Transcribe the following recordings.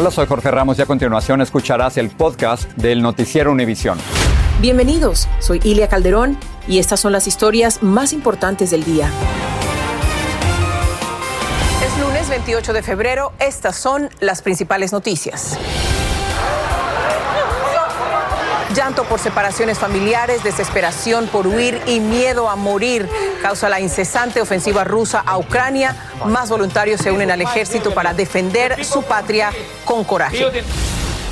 Hola, soy Jorge Ramos y a continuación escucharás el podcast del Noticiero Univisión. Bienvenidos, soy Ilia Calderón y estas son las historias más importantes del día. Es lunes 28 de febrero, estas son las principales noticias. Llanto por separaciones familiares, desesperación por huir y miedo a morir causa la incesante ofensiva rusa a Ucrania. Más voluntarios se unen al ejército para defender su patria con coraje.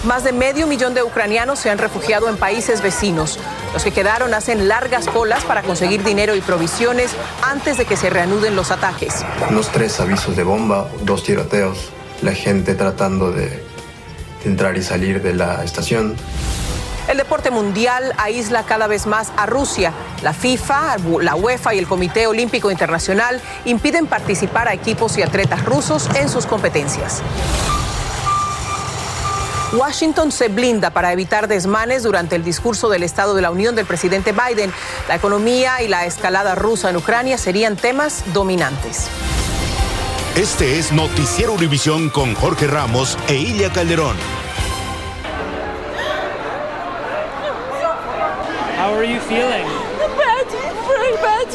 Más de medio millón de ucranianos se han refugiado en países vecinos. Los que quedaron hacen largas colas para conseguir dinero y provisiones antes de que se reanuden los ataques. Unos tres avisos de bomba, dos tiroteos, la gente tratando de, de entrar y salir de la estación. El deporte mundial aísla cada vez más a Rusia. La FIFA, la UEFA y el Comité Olímpico Internacional impiden participar a equipos y atletas rusos en sus competencias. Washington se blinda para evitar desmanes durante el discurso del Estado de la Unión del presidente Biden. La economía y la escalada rusa en Ucrania serían temas dominantes. Este es Noticiero Univisión con Jorge Ramos e Ilia Calderón. You feeling? Bad, very bad.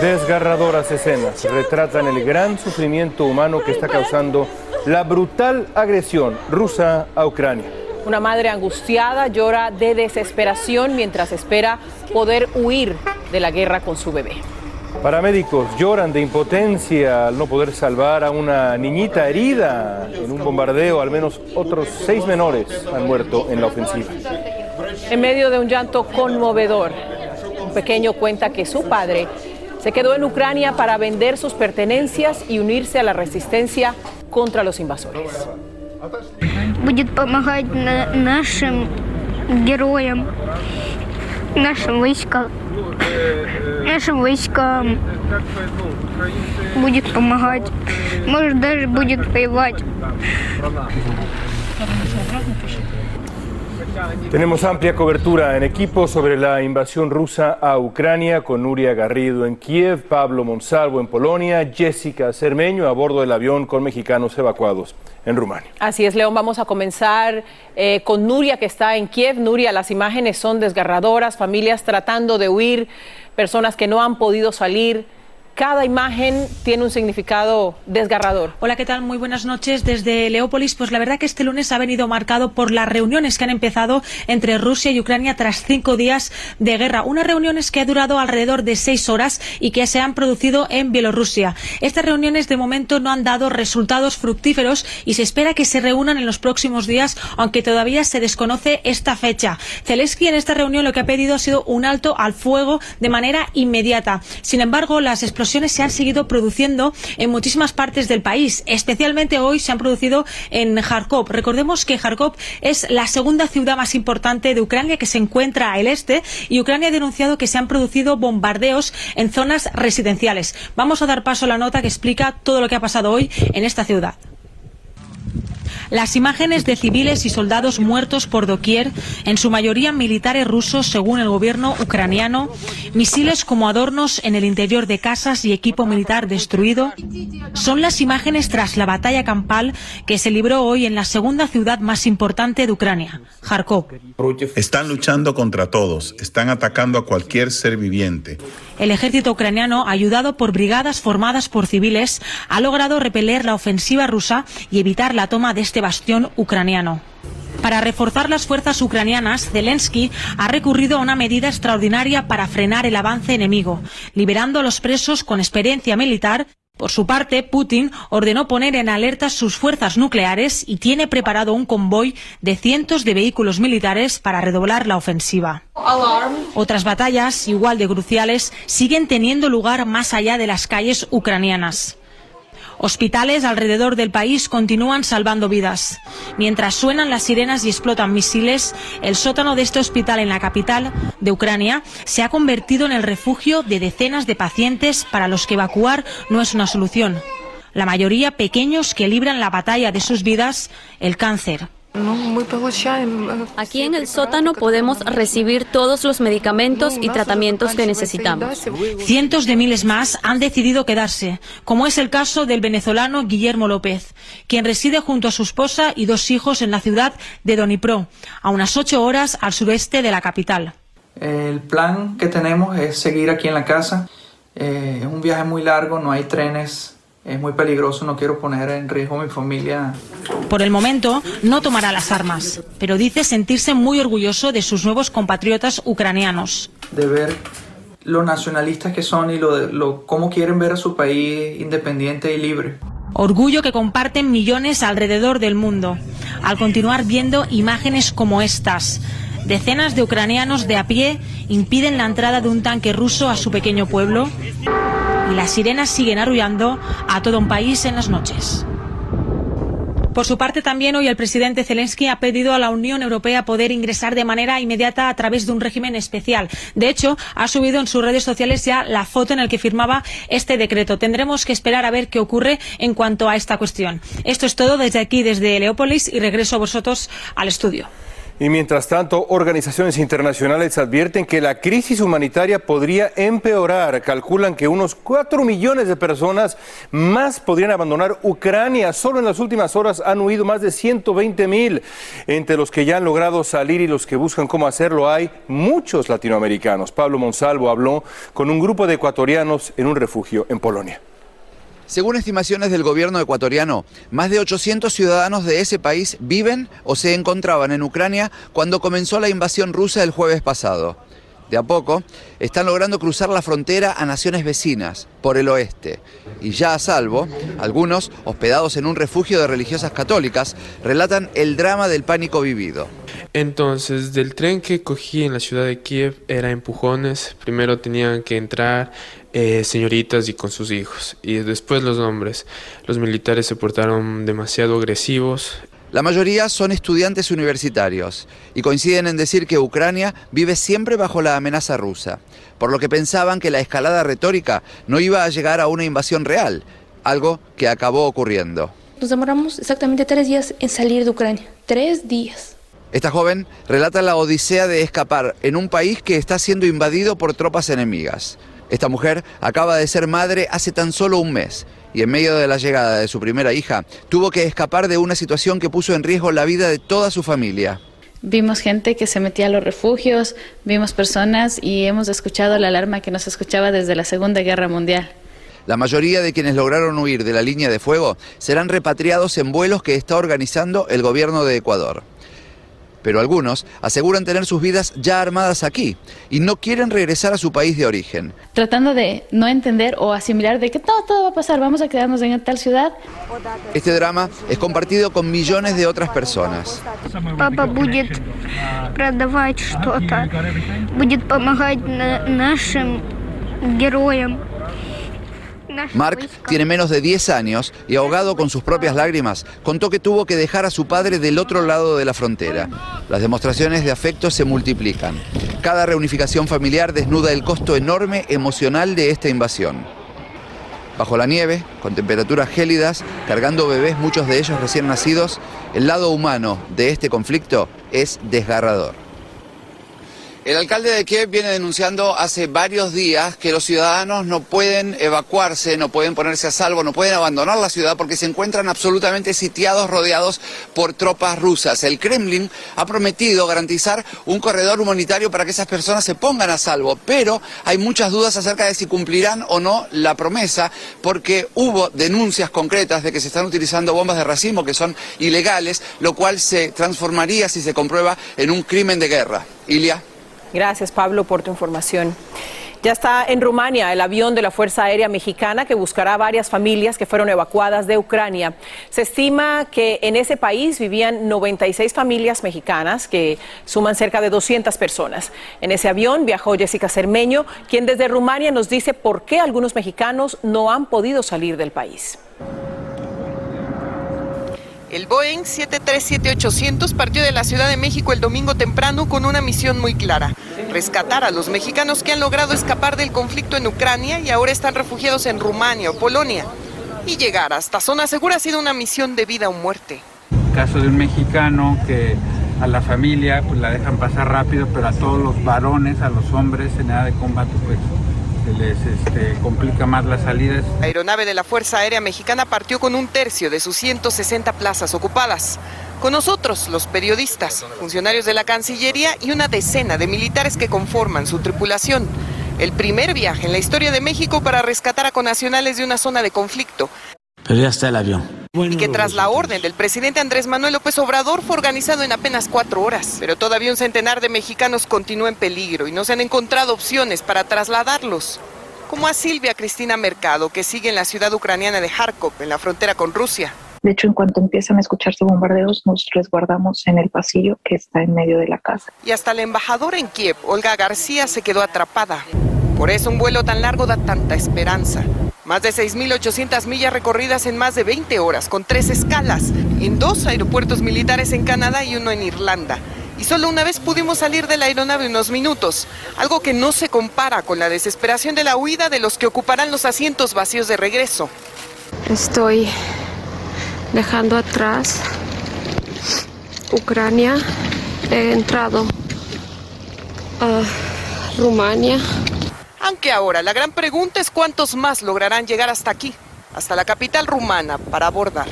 Desgarradoras escenas retratan el gran sufrimiento humano que está causando la brutal agresión rusa a Ucrania. Una madre angustiada llora de desesperación mientras espera poder huir de la guerra con su bebé. Paramédicos lloran de impotencia al no poder salvar a una niñita herida en un bombardeo. Al menos otros seis menores han muerto en la ofensiva En medio de un llanto conmovedor, un pequeño cuenta que su padre se quedó en Ucrania para vender sus pertenencias y unirse a la resistencia contra los invasores. будет помогать на- нашим героям, нашим войскам, нашим войскам будет помогать, может даже будет воевать. Tenemos amplia cobertura en equipo sobre la invasión rusa a Ucrania con Nuria Garrido en Kiev, Pablo Monsalvo en Polonia, Jessica Cermeño a bordo del avión con mexicanos evacuados en Rumania. Así es, León, vamos a comenzar eh, con Nuria que está en Kiev. Nuria, las imágenes son desgarradoras, familias tratando de huir, personas que no han podido salir. Cada imagen tiene un significado desgarrador. Hola, ¿qué tal? Muy buenas noches desde Leópolis. Pues la verdad que este lunes ha venido marcado por las reuniones que han empezado entre Rusia y Ucrania tras cinco días de guerra. Unas reuniones que ha durado alrededor de seis horas y que se han producido en Bielorrusia. Estas reuniones de momento no han dado resultados fructíferos y se espera que se reúnan en los próximos días, aunque todavía se desconoce esta fecha. Zelensky en esta reunión lo que ha pedido ha sido un alto al fuego de manera inmediata. Sin embargo, las se han seguido produciendo en muchísimas partes del país. Especialmente hoy se han producido en Kharkov. Recordemos que Kharkov es la segunda ciudad más importante de Ucrania que se encuentra al este y Ucrania ha denunciado que se han producido bombardeos en zonas residenciales. Vamos a dar paso a la nota que explica todo lo que ha pasado hoy en esta ciudad. Las imágenes de civiles y soldados muertos por doquier, en su mayoría militares rusos según el gobierno ucraniano, misiles como adornos en el interior de casas y equipo militar destruido, son las imágenes tras la batalla campal que se libró hoy en la segunda ciudad más importante de Ucrania, Kharkov. Están luchando contra todos, están atacando a cualquier ser viviente. El ejército ucraniano, ayudado por brigadas formadas por civiles, ha logrado repeler la ofensiva rusa y evitar la toma de este bastión ucraniano. Para reforzar las fuerzas ucranianas, Zelensky ha recurrido a una medida extraordinaria para frenar el avance enemigo, liberando a los presos con experiencia militar. Por su parte, Putin ordenó poner en alerta sus fuerzas nucleares y tiene preparado un convoy de cientos de vehículos militares para redoblar la ofensiva. Otras batallas, igual de cruciales, siguen teniendo lugar más allá de las calles ucranianas. Hospitales alrededor del país continúan salvando vidas. Mientras suenan las sirenas y explotan misiles, el sótano de este hospital en la capital de Ucrania se ha convertido en el refugio de decenas de pacientes para los que evacuar no es una solución. La mayoría pequeños que libran la batalla de sus vidas, el cáncer. Aquí en el sótano podemos recibir todos los medicamentos y tratamientos que necesitamos. Cientos de miles más han decidido quedarse, como es el caso del venezolano Guillermo López, quien reside junto a su esposa y dos hijos en la ciudad de Donipro, a unas ocho horas al sureste de la capital. El plan que tenemos es seguir aquí en la casa. Eh, es un viaje muy largo, no hay trenes es muy peligroso, no quiero poner en riesgo a mi familia. Por el momento no tomará las armas, pero dice sentirse muy orgulloso de sus nuevos compatriotas ucranianos. De ver lo nacionalistas que son y lo, lo cómo quieren ver a su país independiente y libre. Orgullo que comparten millones alrededor del mundo, al continuar viendo imágenes como estas. Decenas de ucranianos de a pie impiden la entrada de un tanque ruso a su pequeño pueblo las sirenas siguen arrullando a todo un país en las noches. Por su parte, también hoy el presidente Zelensky ha pedido a la Unión Europea poder ingresar de manera inmediata a través de un régimen especial. De hecho, ha subido en sus redes sociales ya la foto en la que firmaba este decreto. Tendremos que esperar a ver qué ocurre en cuanto a esta cuestión. Esto es todo desde aquí, desde Leópolis, y regreso a vosotros al estudio. Y mientras tanto, organizaciones internacionales advierten que la crisis humanitaria podría empeorar. Calculan que unos 4 millones de personas más podrían abandonar Ucrania. Solo en las últimas horas han huido más de 120 mil. Entre los que ya han logrado salir y los que buscan cómo hacerlo hay muchos latinoamericanos. Pablo Monsalvo habló con un grupo de ecuatorianos en un refugio en Polonia. Según estimaciones del gobierno ecuatoriano, más de 800 ciudadanos de ese país viven o se encontraban en Ucrania cuando comenzó la invasión rusa el jueves pasado. De a poco, están logrando cruzar la frontera a naciones vecinas, por el oeste. Y ya a salvo, algunos, hospedados en un refugio de religiosas católicas, relatan el drama del pánico vivido. Entonces, del tren que cogí en la ciudad de Kiev era empujones. Primero tenían que entrar eh, señoritas y con sus hijos. Y después los hombres. Los militares se portaron demasiado agresivos. La mayoría son estudiantes universitarios y coinciden en decir que Ucrania vive siempre bajo la amenaza rusa, por lo que pensaban que la escalada retórica no iba a llegar a una invasión real, algo que acabó ocurriendo. Nos demoramos exactamente tres días en salir de Ucrania. Tres días. Esta joven relata la odisea de escapar en un país que está siendo invadido por tropas enemigas. Esta mujer acaba de ser madre hace tan solo un mes y en medio de la llegada de su primera hija tuvo que escapar de una situación que puso en riesgo la vida de toda su familia. Vimos gente que se metía a los refugios, vimos personas y hemos escuchado la alarma que nos escuchaba desde la Segunda Guerra Mundial. La mayoría de quienes lograron huir de la línea de fuego serán repatriados en vuelos que está organizando el gobierno de Ecuador pero algunos aseguran tener sus vidas ya armadas aquí y no quieren regresar a su país de origen. Tratando de no entender o asimilar de que todo, todo va a pasar, vamos a quedarnos en tal ciudad. Este drama es compartido con millones de otras personas. Papá будет продавать что-то, будет помогать нашим героям. Mark tiene menos de 10 años y ahogado con sus propias lágrimas, contó que tuvo que dejar a su padre del otro lado de la frontera. Las demostraciones de afecto se multiplican. Cada reunificación familiar desnuda el costo enorme emocional de esta invasión. Bajo la nieve, con temperaturas gélidas, cargando bebés, muchos de ellos recién nacidos, el lado humano de este conflicto es desgarrador. El alcalde de Kiev viene denunciando hace varios días que los ciudadanos no pueden evacuarse, no pueden ponerse a salvo, no pueden abandonar la ciudad porque se encuentran absolutamente sitiados, rodeados por tropas rusas. El Kremlin ha prometido garantizar un corredor humanitario para que esas personas se pongan a salvo, pero hay muchas dudas acerca de si cumplirán o no la promesa porque hubo denuncias concretas de que se están utilizando bombas de racimo que son ilegales, lo cual se transformaría si se comprueba en un crimen de guerra. Ilia. Gracias, Pablo, por tu información. Ya está en Rumania el avión de la Fuerza Aérea Mexicana que buscará varias familias que fueron evacuadas de Ucrania. Se estima que en ese país vivían 96 familias mexicanas que suman cerca de 200 personas. En ese avión viajó Jessica Cermeño, quien desde Rumania nos dice por qué algunos mexicanos no han podido salir del país. El Boeing 737-800 partió de la Ciudad de México el domingo temprano con una misión muy clara, rescatar a los mexicanos que han logrado escapar del conflicto en Ucrania y ahora están refugiados en Rumania o Polonia. Y llegar hasta zona segura ha sido una misión de vida o muerte. caso de un mexicano que a la familia pues la dejan pasar rápido, pero a todos los varones, a los hombres en edad de combate pues se les este, complica más las salidas. La aeronave de la Fuerza Aérea Mexicana partió con un tercio de sus 160 plazas ocupadas. Con nosotros, los periodistas, funcionarios de la Cancillería y una decena de militares que conforman su tripulación. El primer viaje en la historia de México para rescatar a conacionales de una zona de conflicto. Pero ya está el avión. y que tras la orden del presidente Andrés Manuel López Obrador fue organizado en apenas cuatro horas. Pero todavía un centenar de mexicanos continúa en peligro y no se han encontrado opciones para trasladarlos. Como a Silvia Cristina Mercado, que sigue en la ciudad ucraniana de Kharkov, en la frontera con Rusia. De hecho, en cuanto empiezan a escucharse bombardeos, nos resguardamos en el pasillo que está en medio de la casa. Y hasta la embajadora en Kiev, Olga García, se quedó atrapada. Por eso un vuelo tan largo da tanta esperanza. Más de 6.800 millas recorridas en más de 20 horas, con tres escalas, en dos aeropuertos militares en Canadá y uno en Irlanda. Y solo una vez pudimos salir de la aeronave unos minutos, algo que no se compara con la desesperación de la huida de los que ocuparán los asientos vacíos de regreso. Estoy dejando atrás Ucrania. He entrado a Rumania. Aunque ahora la gran pregunta es cuántos más lograrán llegar hasta aquí, hasta la capital rumana, para abordar.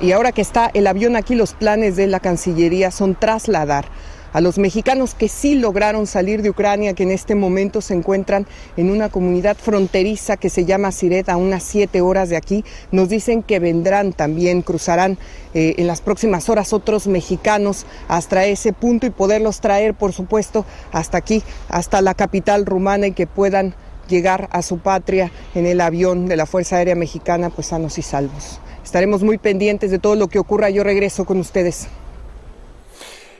Y ahora que está el avión aquí, los planes de la Cancillería son trasladar a los mexicanos que sí lograron salir de Ucrania, que en este momento se encuentran en una comunidad fronteriza que se llama Siret, a unas siete horas de aquí. Nos dicen que vendrán también, cruzarán eh, en las próximas horas otros mexicanos hasta ese punto y poderlos traer, por supuesto, hasta aquí, hasta la capital rumana y que puedan llegar a su patria en el avión de la Fuerza Aérea Mexicana, pues sanos y salvos. Estaremos muy pendientes de todo lo que ocurra. Yo regreso con ustedes.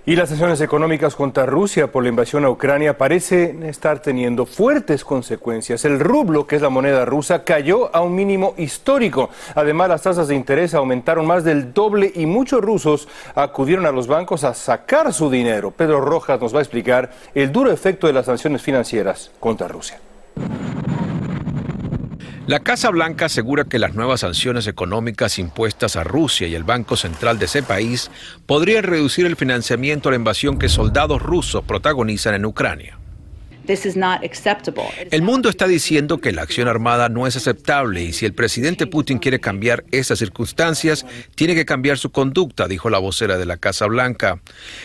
Y las sanciones económicas contra Rusia por la invasión a Ucrania parecen estar teniendo fuertes consecuencias. El rublo, que es la moneda rusa, cayó a un mínimo histórico. Además, las tasas de interés aumentaron más del doble y muchos rusos acudieron a los bancos a sacar su dinero. Pedro Rojas nos va a explicar el duro efecto de las sanciones financieras contra Rusia. La Casa Blanca asegura que las nuevas sanciones económicas impuestas a Rusia y el Banco Central de ese país podrían reducir el financiamiento a la invasión que soldados rusos protagonizan en Ucrania. El mundo está diciendo que la acción armada no es aceptable y si el presidente Putin quiere cambiar esas circunstancias, tiene que cambiar su conducta, dijo la vocera de la Casa Blanca.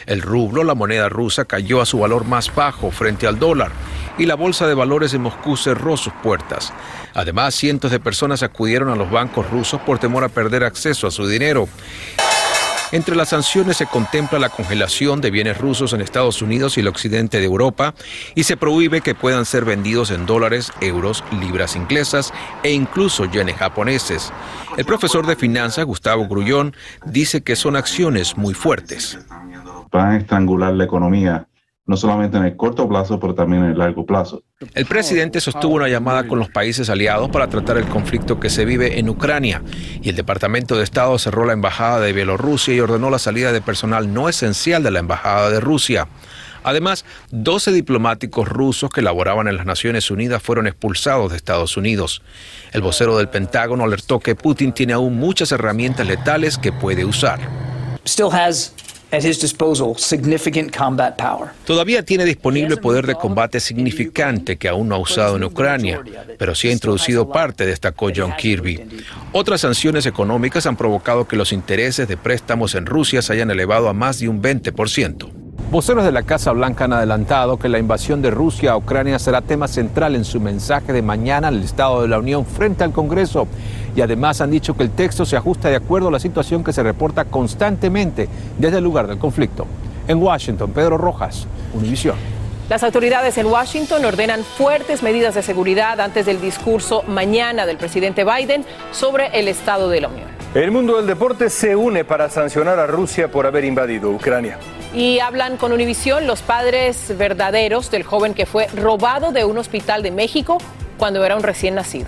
El rublo, la moneda rusa, cayó a su valor más bajo frente al dólar y la bolsa de valores de Moscú cerró sus puertas. Además, cientos de personas acudieron a los bancos rusos por temor a perder acceso a su dinero. Entre las sanciones se contempla la congelación de bienes rusos en Estados Unidos y el occidente de Europa y se prohíbe que puedan ser vendidos en dólares, euros, libras inglesas e incluso yenes japoneses. El profesor de finanzas, Gustavo Grullón, dice que son acciones muy fuertes. Van a estrangular la economía no solamente en el corto plazo, pero también en el largo plazo. El presidente sostuvo una llamada con los países aliados para tratar el conflicto que se vive en Ucrania y el Departamento de Estado cerró la embajada de Bielorrusia y ordenó la salida de personal no esencial de la embajada de Rusia. Además, 12 diplomáticos rusos que laboraban en las Naciones Unidas fueron expulsados de Estados Unidos. El vocero del Pentágono alertó que Putin tiene aún muchas herramientas letales que puede usar. Todavía tiene disponible poder de combate significante que aún no ha usado en Ucrania, pero sí ha introducido parte, destacó John Kirby. Otras sanciones económicas han provocado que los intereses de préstamos en Rusia se hayan elevado a más de un 20%. Voceros de la Casa Blanca han adelantado que la invasión de Rusia a Ucrania será tema central en su mensaje de mañana al Estado de la Unión frente al Congreso y además han dicho que el texto se ajusta de acuerdo a la situación que se reporta constantemente desde el lugar del conflicto. En Washington, Pedro Rojas, Univisión. Las autoridades en Washington ordenan fuertes medidas de seguridad antes del discurso mañana del presidente Biden sobre el estado de la Unión. El mundo del deporte se une para sancionar a Rusia por haber invadido Ucrania. Y hablan con Univisión los padres verdaderos del joven que fue robado de un hospital de México cuando era un recién nacido.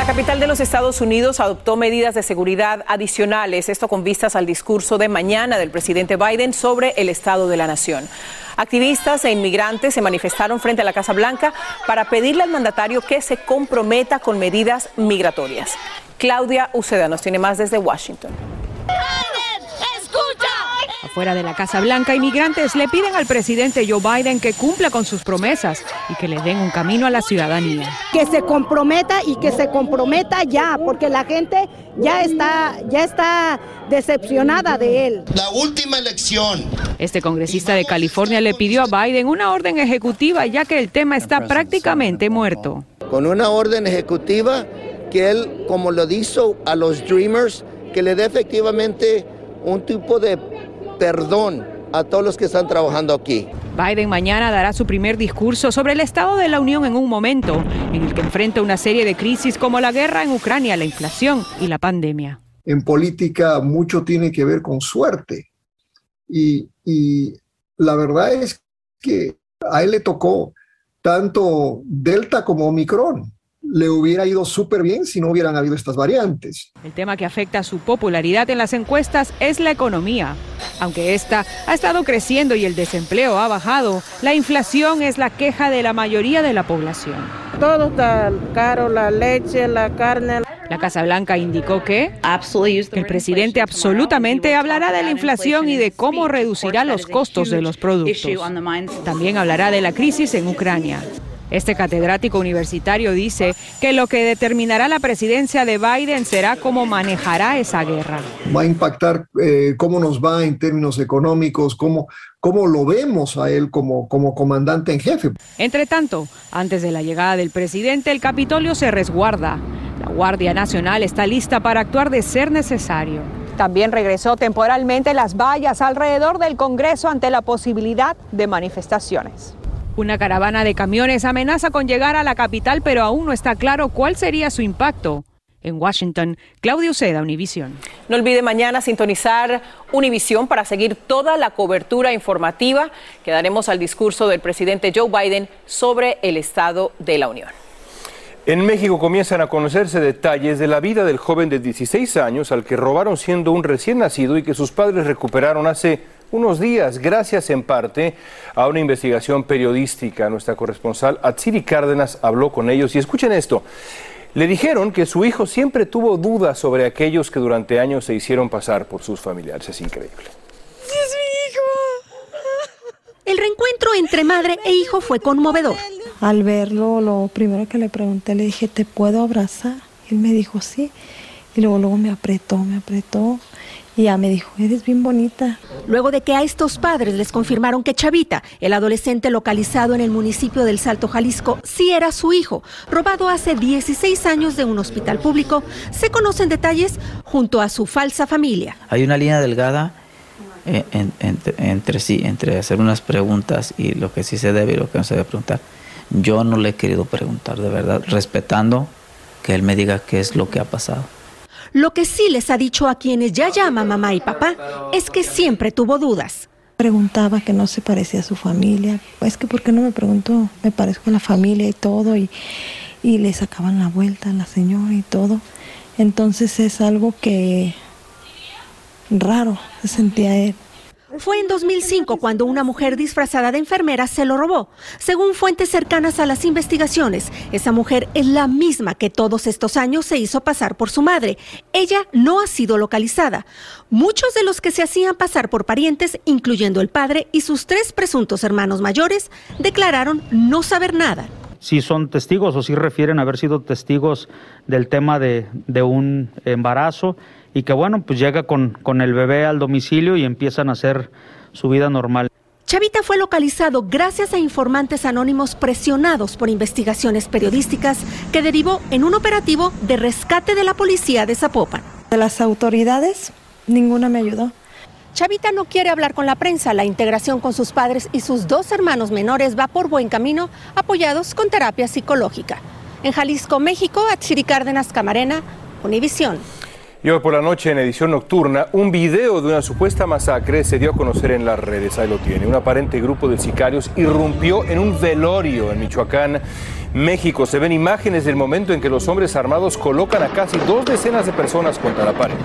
La capital de los Estados Unidos adoptó medidas de seguridad adicionales, esto con vistas al discurso de mañana del presidente Biden sobre el estado de la nación. Activistas e inmigrantes se manifestaron frente a la Casa Blanca para pedirle al mandatario que se comprometa con medidas migratorias. Claudia Uceda nos tiene más desde Washington. Fuera de la Casa Blanca, inmigrantes le piden al presidente Joe Biden que cumpla con sus promesas y que le den un camino a la ciudadanía. Que se comprometa y que se comprometa ya, porque la gente ya está, ya está decepcionada de él. La última elección. Este congresista de California le pidió a Biden una orden ejecutiva ya que el tema está prácticamente muerto. Con una orden ejecutiva que él, como lo hizo a los Dreamers, que le dé efectivamente un tipo de perdón a todos los que están trabajando aquí. Biden mañana dará su primer discurso sobre el estado de la Unión en un momento en el que enfrenta una serie de crisis como la guerra en Ucrania, la inflación y la pandemia. En política mucho tiene que ver con suerte y, y la verdad es que a él le tocó tanto Delta como Omicron le hubiera ido súper bien si no hubieran habido estas variantes. El tema que afecta a su popularidad en las encuestas es la economía. Aunque esta ha estado creciendo y el desempleo ha bajado, la inflación es la queja de la mayoría de la población. Todo está caro, la leche, la carne. La Casa Blanca indicó que, que el presidente absolutamente hablará de la inflación y de cómo reducirá los costos de los productos. También hablará de la crisis en Ucrania. Este catedrático universitario dice que lo que determinará la presidencia de Biden será cómo manejará esa guerra. Va a impactar eh, cómo nos va en términos económicos, cómo, cómo lo vemos a él como, como comandante en jefe. Entre tanto, antes de la llegada del presidente, el Capitolio se resguarda. La Guardia Nacional está lista para actuar de ser necesario. También regresó temporalmente las vallas alrededor del Congreso ante la posibilidad de manifestaciones. Una caravana de camiones amenaza con llegar a la capital, pero aún no está claro cuál sería su impacto. En Washington, Claudio Seda, Univisión. No olvide mañana sintonizar Univisión para seguir toda la cobertura informativa que daremos al discurso del presidente Joe Biden sobre el estado de la Unión. En México comienzan a conocerse detalles de la vida del joven de 16 años al que robaron siendo un recién nacido y que sus padres recuperaron hace unos días, gracias en parte a una investigación periodística. Nuestra corresponsal Atsiri Cárdenas habló con ellos y escuchen esto. Le dijeron que su hijo siempre tuvo dudas sobre aquellos que durante años se hicieron pasar por sus familiares. Es increíble. ¡Es mi hijo! El reencuentro entre madre e hijo fue conmovedor. Al verlo, lo primero que le pregunté, le dije, ¿te puedo abrazar? Él me dijo, sí. Y luego, luego me apretó, me apretó. Y ya me dijo, eres bien bonita. Luego de que a estos padres les confirmaron que Chavita, el adolescente localizado en el municipio del Salto, Jalisco, sí era su hijo, robado hace 16 años de un hospital público, se conocen detalles junto a su falsa familia. Hay una línea delgada eh, entre, entre sí, entre hacer unas preguntas y lo que sí se debe y lo que no se debe preguntar. Yo no le he querido preguntar, de verdad, respetando que él me diga qué es lo que ha pasado. Lo que sí les ha dicho a quienes ya llama mamá y papá es que siempre tuvo dudas. Preguntaba que no se parecía a su familia. Es que, ¿por qué no me preguntó? Me parezco a la familia y todo. Y, y le sacaban la vuelta a la señora y todo. Entonces es algo que raro se sentía él. Fue en 2005 cuando una mujer disfrazada de enfermera se lo robó. Según fuentes cercanas a las investigaciones, esa mujer es la misma que todos estos años se hizo pasar por su madre. Ella no ha sido localizada. Muchos de los que se hacían pasar por parientes, incluyendo el padre y sus tres presuntos hermanos mayores, declararon no saber nada si son testigos o si refieren haber sido testigos del tema de, de un embarazo y que bueno, pues llega con, con el bebé al domicilio y empiezan a hacer su vida normal. Chavita fue localizado gracias a informantes anónimos presionados por investigaciones periodísticas que derivó en un operativo de rescate de la policía de Zapopan. De las autoridades, ninguna me ayudó. Chavita no quiere hablar con la prensa. La integración con sus padres y sus dos hermanos menores va por buen camino, apoyados con terapia psicológica. En Jalisco, México, Atsiri Cárdenas Camarena, Univisión. Y hoy por la noche en edición nocturna, un video de una supuesta masacre se dio a conocer en las redes. Ahí lo tiene. Un aparente grupo de sicarios irrumpió en un velorio en Michoacán, México. Se ven imágenes del momento en que los hombres armados colocan a casi dos decenas de personas contra la pared.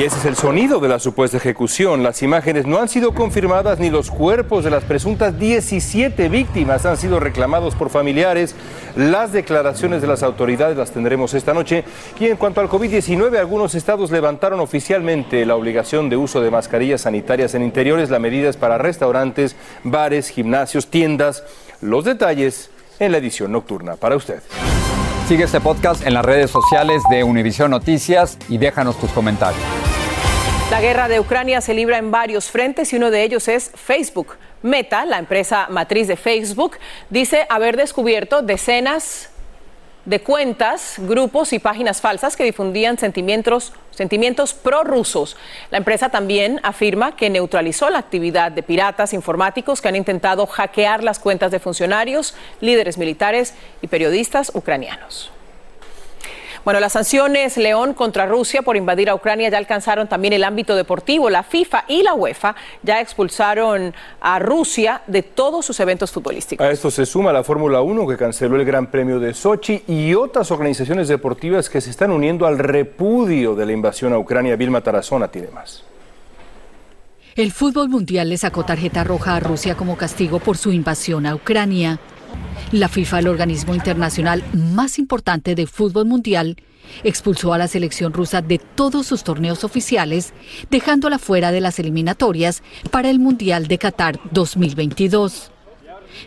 Y ese es el sonido de la supuesta ejecución. Las imágenes no han sido confirmadas ni los cuerpos de las presuntas 17 víctimas han sido reclamados por familiares. Las declaraciones de las autoridades las tendremos esta noche. Y en cuanto al COVID-19, algunos estados levantaron oficialmente la obligación de uso de mascarillas sanitarias en interiores. La medida para restaurantes, bares, gimnasios, tiendas. Los detalles en la edición nocturna para usted. Sigue este podcast en las redes sociales de Univision Noticias y déjanos tus comentarios. La guerra de Ucrania se libra en varios frentes y uno de ellos es Facebook. Meta, la empresa matriz de Facebook, dice haber descubierto decenas de cuentas, grupos y páginas falsas que difundían sentimientos, sentimientos prorrusos. La empresa también afirma que neutralizó la actividad de piratas informáticos que han intentado hackear las cuentas de funcionarios, líderes militares y periodistas ucranianos. Bueno, las sanciones León contra Rusia por invadir a Ucrania ya alcanzaron también el ámbito deportivo. La FIFA y la UEFA ya expulsaron a Rusia de todos sus eventos futbolísticos. A esto se suma la Fórmula 1 que canceló el Gran Premio de Sochi y otras organizaciones deportivas que se están uniendo al repudio de la invasión a Ucrania. Vilma Tarazona tiene más. El fútbol mundial le sacó tarjeta roja a Rusia como castigo por su invasión a Ucrania. La FIFA, el organismo internacional más importante de fútbol mundial, expulsó a la selección rusa de todos sus torneos oficiales, dejándola fuera de las eliminatorias para el Mundial de Qatar 2022.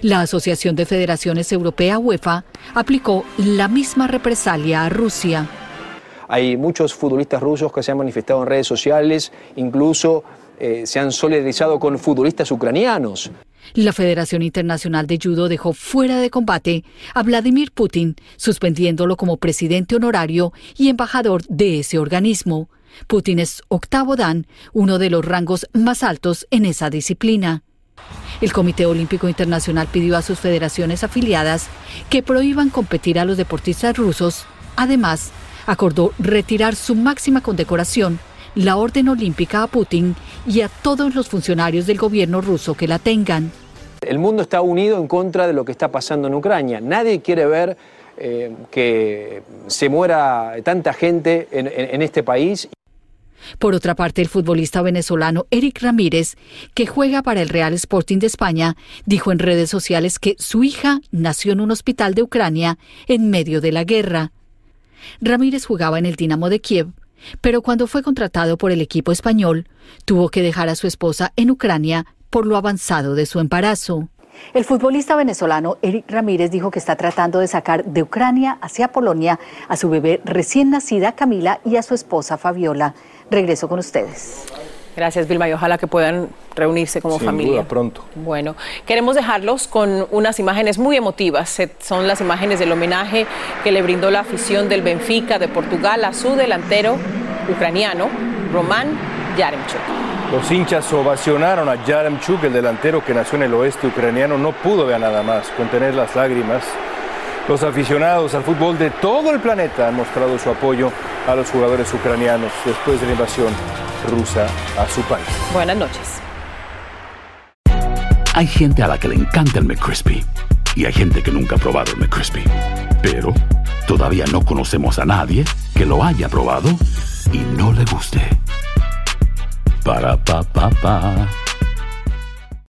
La Asociación de Federaciones Europea UEFA aplicó la misma represalia a Rusia. Hay muchos futbolistas rusos que se han manifestado en redes sociales, incluso eh, se han solidarizado con futbolistas ucranianos. La Federación Internacional de Judo dejó fuera de combate a Vladimir Putin, suspendiéndolo como presidente honorario y embajador de ese organismo. Putin es octavo dan, uno de los rangos más altos en esa disciplina. El Comité Olímpico Internacional pidió a sus federaciones afiliadas que prohíban competir a los deportistas rusos. Además, acordó retirar su máxima condecoración, la Orden Olímpica a Putin y a todos los funcionarios del gobierno ruso que la tengan. El mundo está unido en contra de lo que está pasando en Ucrania. Nadie quiere ver eh, que se muera tanta gente en, en este país. Por otra parte, el futbolista venezolano Eric Ramírez, que juega para el Real Sporting de España, dijo en redes sociales que su hija nació en un hospital de Ucrania en medio de la guerra. Ramírez jugaba en el Dinamo de Kiev, pero cuando fue contratado por el equipo español, tuvo que dejar a su esposa en Ucrania por lo avanzado de su embarazo. El futbolista venezolano Eric Ramírez dijo que está tratando de sacar de Ucrania hacia Polonia a su bebé recién nacida Camila y a su esposa Fabiola. Regreso con ustedes. Gracias, Vilma, y ojalá que puedan reunirse como Sin familia. duda, pronto. Bueno, queremos dejarlos con unas imágenes muy emotivas. Son las imágenes del homenaje que le brindó la afición del Benfica de Portugal a su delantero ucraniano, Román Yaremchuk. Los hinchas ovacionaron a Yaremchuk, el delantero que nació en el oeste ucraniano. No pudo ver nada más, contener las lágrimas. Los aficionados al fútbol de todo el planeta han mostrado su apoyo a los jugadores ucranianos después de la invasión rusa a su país. Buenas noches. Hay gente a la que le encanta el McCrispy y hay gente que nunca ha probado el McCrispy. Pero todavía no conocemos a nadie que lo haya probado y no le guste. Para pa pa pa.